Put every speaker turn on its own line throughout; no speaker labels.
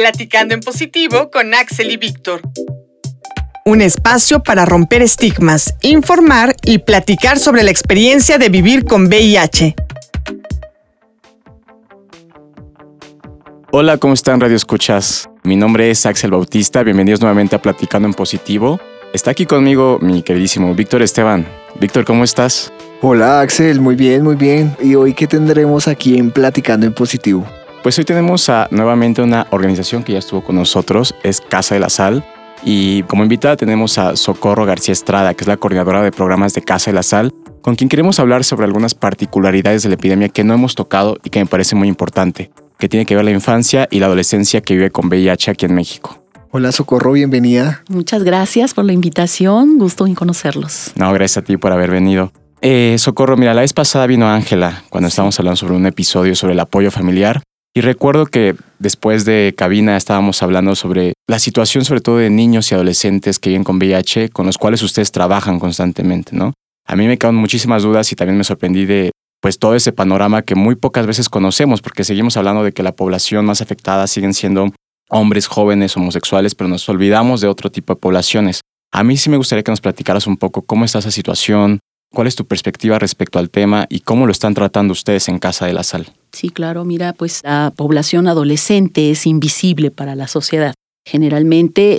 Platicando en positivo con Axel y Víctor.
Un espacio para romper estigmas, informar y platicar sobre la experiencia de vivir con VIH.
Hola, ¿cómo están Radio Escuchas? Mi nombre es Axel Bautista, bienvenidos nuevamente a Platicando en Positivo. Está aquí conmigo mi queridísimo Víctor Esteban. Víctor, ¿cómo estás?
Hola Axel, muy bien, muy bien. ¿Y hoy qué tendremos aquí en Platicando en Positivo?
Pues hoy tenemos a, nuevamente una organización que ya estuvo con nosotros, es Casa de la Sal. Y como invitada tenemos a Socorro García Estrada, que es la coordinadora de programas de Casa de la Sal, con quien queremos hablar sobre algunas particularidades de la epidemia que no hemos tocado y que me parece muy importante, que tiene que ver la infancia y la adolescencia que vive con VIH aquí en México.
Hola Socorro, bienvenida.
Muchas gracias por la invitación, gusto en conocerlos.
No, gracias a ti por haber venido. Eh, Socorro, mira, la vez pasada vino Ángela cuando estábamos hablando sobre un episodio sobre el apoyo familiar y recuerdo que después de cabina estábamos hablando sobre la situación sobre todo de niños y adolescentes que viven con VIH, con los cuales ustedes trabajan constantemente, ¿no? A mí me quedan muchísimas dudas y también me sorprendí de pues todo ese panorama que muy pocas veces conocemos, porque seguimos hablando de que la población más afectada siguen siendo hombres jóvenes homosexuales, pero nos olvidamos de otro tipo de poblaciones. A mí sí me gustaría que nos platicaras un poco cómo está esa situación, ¿Cuál es tu perspectiva respecto al tema y cómo lo están tratando ustedes en Casa de la Sal?
Sí, claro, mira, pues la población adolescente es invisible para la sociedad. Generalmente,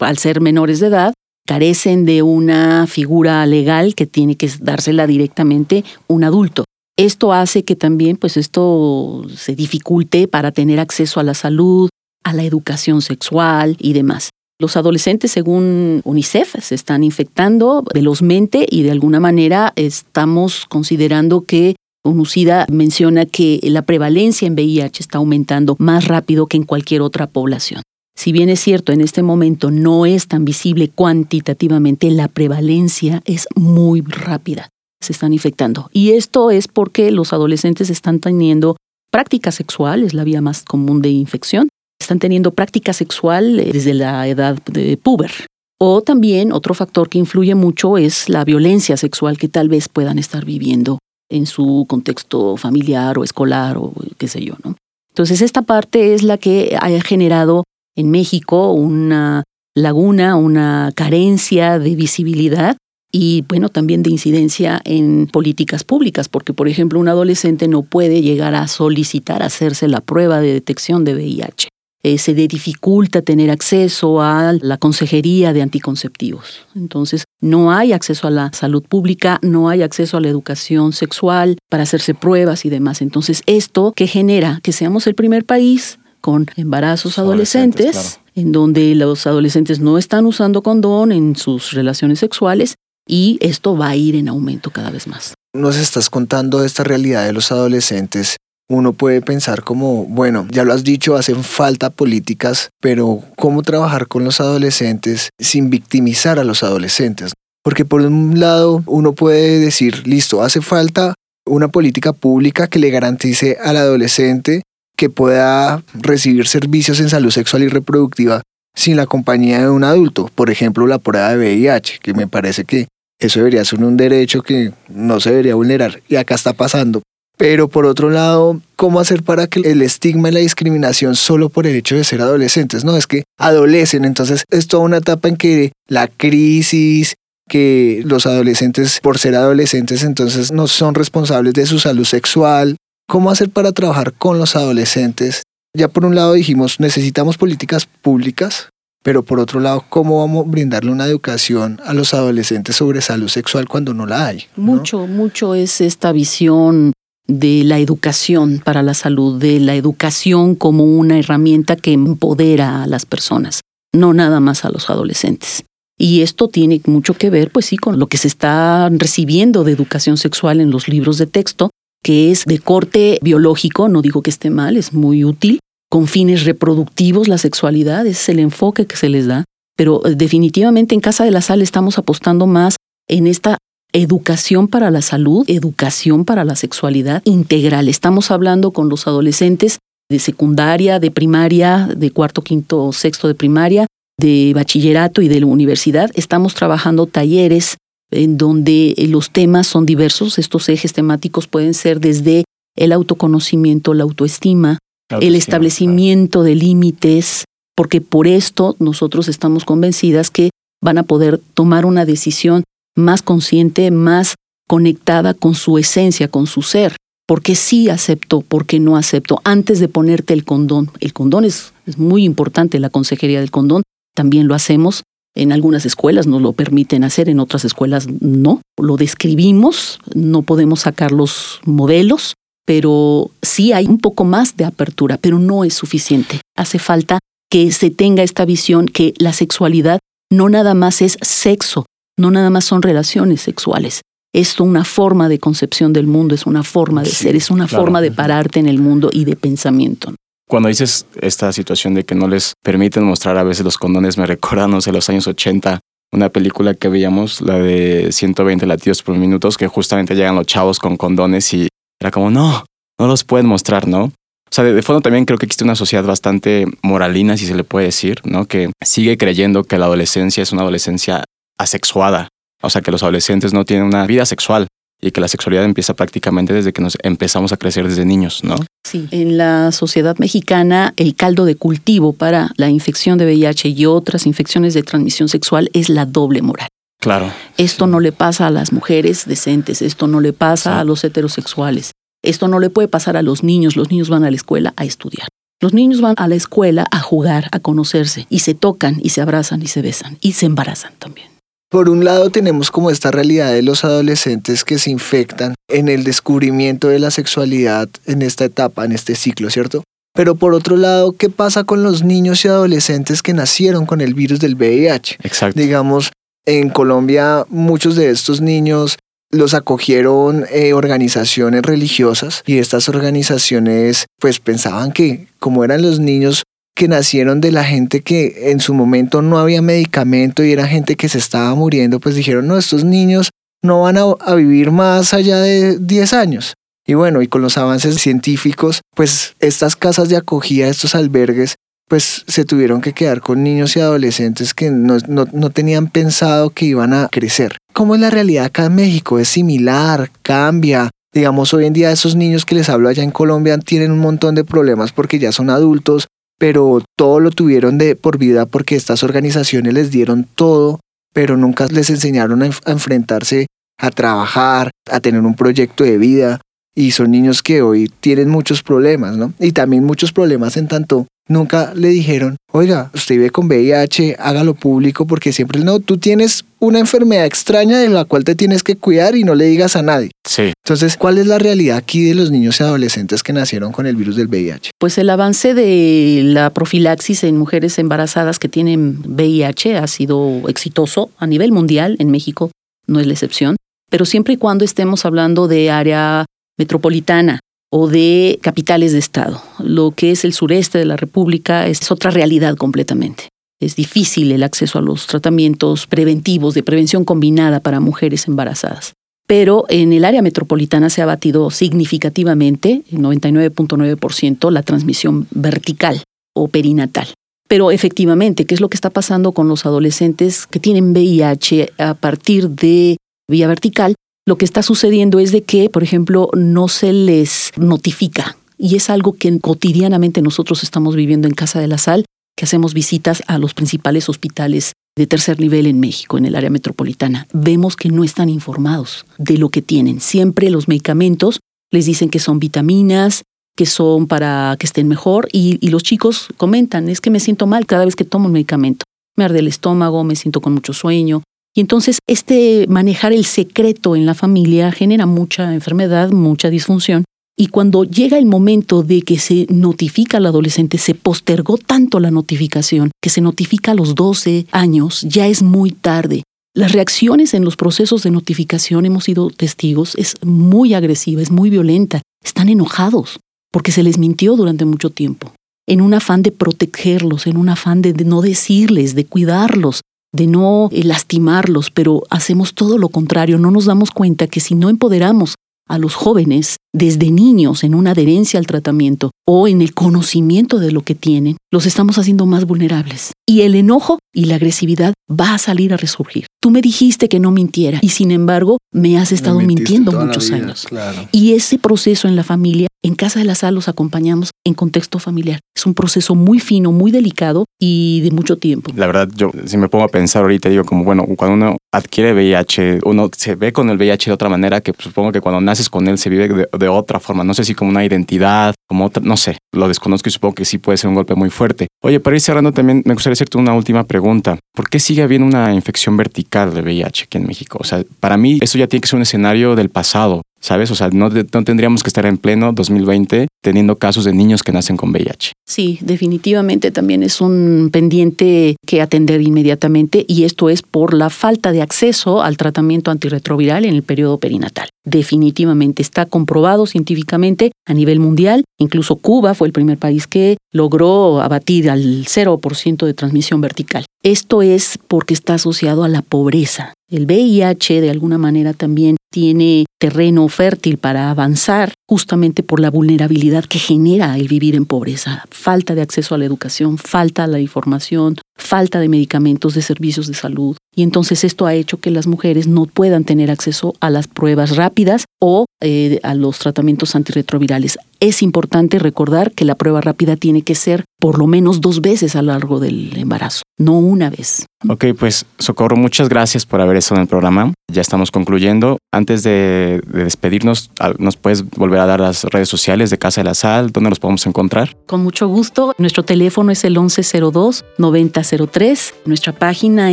al ser menores de edad, carecen de una figura legal que tiene que dársela directamente un adulto. Esto hace que también pues esto se dificulte para tener acceso a la salud, a la educación sexual y demás. Los adolescentes, según UNICEF, se están infectando velozmente y de alguna manera estamos considerando que UNUCIDA menciona que la prevalencia en VIH está aumentando más rápido que en cualquier otra población. Si bien es cierto, en este momento no es tan visible cuantitativamente, la prevalencia es muy rápida. Se están infectando. Y esto es porque los adolescentes están teniendo práctica sexual, es la vía más común de infección, están teniendo práctica sexual eh, desde la edad de puber. O también otro factor que influye mucho es la violencia sexual que tal vez puedan estar viviendo en su contexto familiar o escolar o qué sé yo, ¿no? Entonces esta parte es la que ha generado en México una laguna, una carencia de visibilidad y bueno, también de incidencia en políticas públicas, porque por ejemplo un adolescente no puede llegar a solicitar hacerse la prueba de detección de VIH. Eh, se dificulta tener acceso a la consejería de anticonceptivos. Entonces, no hay acceso a la salud pública, no hay acceso a la educación sexual para hacerse pruebas y demás. Entonces, esto que genera que seamos el primer país con embarazos adolescentes, en donde los adolescentes no están usando condón en sus relaciones sexuales y esto va a ir en aumento cada vez más.
Nos estás contando esta realidad de los adolescentes uno puede pensar como, bueno, ya lo has dicho, hacen falta políticas, pero ¿cómo trabajar con los adolescentes sin victimizar a los adolescentes? Porque por un lado uno puede decir, listo, hace falta una política pública que le garantice al adolescente que pueda recibir servicios en salud sexual y reproductiva sin la compañía de un adulto, por ejemplo la prueba de VIH, que me parece que eso debería ser un derecho que no se debería vulnerar y acá está pasando. Pero por otro lado, ¿cómo hacer para que el estigma y la discriminación solo por el hecho de ser adolescentes? No, es que adolecen, entonces es toda una etapa en que la crisis, que los adolescentes por ser adolescentes entonces no son responsables de su salud sexual. ¿Cómo hacer para trabajar con los adolescentes? Ya por un lado dijimos, necesitamos políticas públicas, pero por otro lado, ¿cómo vamos a brindarle una educación a los adolescentes sobre salud sexual cuando no la hay?
Mucho, mucho es esta visión de la educación para la salud, de la educación como una herramienta que empodera a las personas, no nada más a los adolescentes. Y esto tiene mucho que ver, pues sí, con lo que se está recibiendo de educación sexual en los libros de texto, que es de corte biológico, no digo que esté mal, es muy útil, con fines reproductivos, la sexualidad, es el enfoque que se les da, pero eh, definitivamente en Casa de la Sal estamos apostando más en esta educación para la salud, educación para la sexualidad integral. Estamos hablando con los adolescentes de secundaria, de primaria, de cuarto, quinto, sexto de primaria, de bachillerato y de la universidad. Estamos trabajando talleres en donde los temas son diversos. Estos ejes temáticos pueden ser desde el autoconocimiento, la autoestima, el establecimiento de límites, porque por esto nosotros estamos convencidas que van a poder tomar una decisión más consciente, más conectada con su esencia, con su ser. Porque sí acepto, porque no acepto, antes de ponerte el condón. El condón es, es muy importante, la consejería del condón, también lo hacemos. En algunas escuelas nos lo permiten hacer, en otras escuelas no. Lo describimos, no podemos sacar los modelos, pero sí hay un poco más de apertura, pero no es suficiente. Hace falta que se tenga esta visión que la sexualidad no nada más es sexo, no nada más son relaciones sexuales. Esto una forma de concepción del mundo, es una forma de ser, es una forma de pararte en el mundo y de pensamiento.
Cuando dices esta situación de que no les permiten mostrar a veces los condones, me recuerda, no sé, los años 80, una película que veíamos, la de 120 latidos por minutos, que justamente llegan los chavos con condones y era como, no, no los pueden mostrar, ¿no? O sea, de, fondo también creo que existe una sociedad bastante moralina, si se le puede decir, ¿no? Que sigue creyendo que la adolescencia es una adolescencia asexuada. O sea, que los adolescentes no tienen una vida sexual y que la sexualidad empieza prácticamente desde que nos empezamos a crecer desde niños, ¿no?
Sí, en la sociedad mexicana el caldo de cultivo para la infección de VIH y otras infecciones de transmisión sexual es la doble moral.
Claro.
Esto no le pasa a las mujeres decentes, esto no le pasa a los heterosexuales, esto no le puede pasar a los niños, los niños van a la escuela a estudiar. Los niños van a la escuela a jugar, a conocerse, y se tocan, y se abrazan, y se besan, y se embarazan también.
Por un lado tenemos como esta realidad de los adolescentes que se infectan en el descubrimiento de la sexualidad en esta etapa, en este ciclo, ¿cierto? Pero por otro lado, ¿qué pasa con los niños y adolescentes que nacieron con el virus del VIH?
Exacto.
Digamos, en Colombia muchos de estos niños los acogieron eh, organizaciones religiosas y estas organizaciones pues pensaban que como eran los niños que nacieron de la gente que en su momento no había medicamento y era gente que se estaba muriendo, pues dijeron, no, estos niños no van a, vivir más allá de 10 años. Y bueno, y con los avances científicos, pues estas casas de acogida, estos albergues, pues se tuvieron que quedar con niños y adolescentes que no, no, tenían pensado que iban a crecer. ¿Cómo es la realidad acá en México? ¿Es similar? ¿Cambia? Digamos, hoy en día esos niños que les hablo allá en Colombia tienen un montón de problemas porque ya son adultos, pero todo lo tuvieron de por vida porque estas organizaciones les dieron todo, pero nunca les enseñaron a, enfrentarse a trabajar, a tener un proyecto de vida. Y son niños que hoy tienen muchos problemas, ¿no? Y también muchos problemas en tanto nunca le dijeron, oiga, usted vive con VIH, hágalo público porque siempre no, tú tienes una enfermedad extraña de la cual te tienes que cuidar y no le digas a nadie.
Sí.
Entonces, ¿cuál es la realidad aquí de los niños y adolescentes que nacieron con el virus del VIH?
Pues el avance de la profilaxis en mujeres embarazadas que tienen VIH ha sido exitoso a nivel mundial, en México no es la excepción, pero siempre y cuando estemos hablando de área metropolitana, o de capitales de Estado. Lo que es el sureste de la República es otra realidad completamente. Es difícil el acceso a los tratamientos preventivos de prevención combinada para mujeres embarazadas. Pero en el área metropolitana se ha batido significativamente, 99.9%, la transmisión vertical o perinatal. Pero efectivamente, ¿qué es lo que está pasando con los adolescentes que tienen VIH a partir de vía vertical? lo que está sucediendo es de que, por ejemplo, no se les notifica. Y es algo que cotidianamente nosotros estamos viviendo en Casa de la Sal, que hacemos visitas a los principales hospitales de tercer nivel en México, en el área metropolitana. Vemos que no están informados de lo que tienen. Siempre los medicamentos les dicen que son vitaminas, que son para que estén mejor y, los chicos comentan, es que me siento mal cada vez que tomo un medicamento. Me arde el estómago, me siento con mucho sueño, y entonces este manejar el secreto en la familia genera mucha enfermedad, mucha disfunción. Y cuando llega el momento de que se notifica al adolescente, se postergó tanto la notificación que se notifica a los 12 años, ya es muy tarde. Las reacciones en los procesos de notificación, hemos sido testigos, es muy agresiva, es muy violenta. Están enojados porque se les mintió durante mucho tiempo. En un afán de protegerlos, en un afán de no decirles, de cuidarlos, de no eh, lastimarlos, pero hacemos todo lo contrario, no nos damos cuenta que si no empoderamos a los jóvenes desde niños en una adherencia al tratamiento o en el conocimiento de lo que tienen, los estamos haciendo más vulnerables. Y el enojo y la agresividad va a salir a resurgir. Tú me dijiste que no mintiera y sin embargo me has estado mintiendo muchos años. Y ese proceso en la familia, en Casa de la Sal los acompañamos en contexto familiar. Es un proceso muy fino, muy delicado y de mucho tiempo.
La verdad, yo si me pongo a pensar ahorita, digo como, bueno, cuando uno adquiere VIH, uno se ve con el VIH de otra manera que supongo que cuando naces con él se vive de, de otra forma. No sé si como una identidad, como otra, no sé, lo desconozco y supongo que sí puede ser un golpe muy fuerte. Oye, para ir cerrando también, me gustaría hacerte una última pregunta. ¿Por qué sigue habiendo una infección vertical de VIH aquí en México? O sea, para mí eso ya tiene que ser un escenario del pasado. ¿Sabes? O sea, no, no, tendríamos que estar en pleno 2020 teniendo casos de niños que nacen con VIH.
Sí, definitivamente también es un pendiente que atender inmediatamente y esto es por la falta de acceso al tratamiento antirretroviral en el periodo perinatal. Definitivamente está comprobado científicamente a nivel mundial. Incluso Cuba fue el primer país que logró abatir al 0% de transmisión vertical. Esto es porque está asociado a la pobreza. El VIH de alguna manera también tiene terreno fértil para avanzar justamente por la vulnerabilidad que genera el vivir en pobreza. Falta de acceso a la educación, falta a la información, falta de medicamentos, de servicios de salud. Y entonces esto ha hecho que las mujeres no puedan tener acceso a las pruebas rápidas o eh, a los tratamientos antirretrovirales. Es importante recordar que la prueba rápida tiene que ser por lo menos dos veces a lo largo del embarazo, no una vez.
Ok, pues Socorro, muchas gracias por haber estado en el programa. Ya estamos concluyendo. Antes de, de despedirnos, ¿nos puedes volver a dar las redes sociales de Casa de la Sal? ¿Dónde nos podemos encontrar?
Con mucho gusto. Nuestro teléfono es el 1102-9003. Nuestra página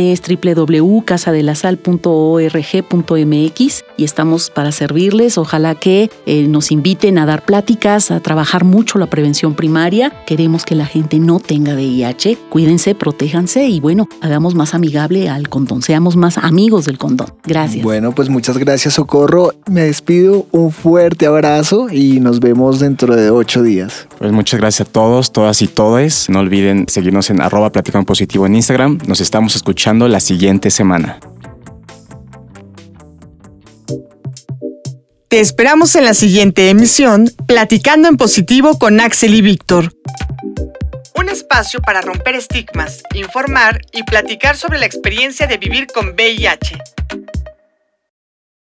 es www.casadelasal.org.mx y estamos para servirles. Ojalá que eh, nos inviten a dar pláticas, a trabajar mucho la prevención primaria. Queremos que la gente no tenga VIH. Cuídense, protéjanse y bueno, hagamos más amigable al condón. Seamos más amigos del condón. Gracias.
Bueno, pues muchas gracias, Socorro. Me despido. Un fuerte abrazo y nos vemos dentro de ocho días.
Pues muchas gracias a todos, todas y todes. No olviden seguirnos en arroba platicando positivo en Instagram. Nos estamos escuchando la siguiente semana.
Te esperamos en la siguiente emisión, Platicando en Positivo con Axel y Víctor. Un espacio para romper estigmas, informar y platicar sobre la experiencia de vivir con VIH.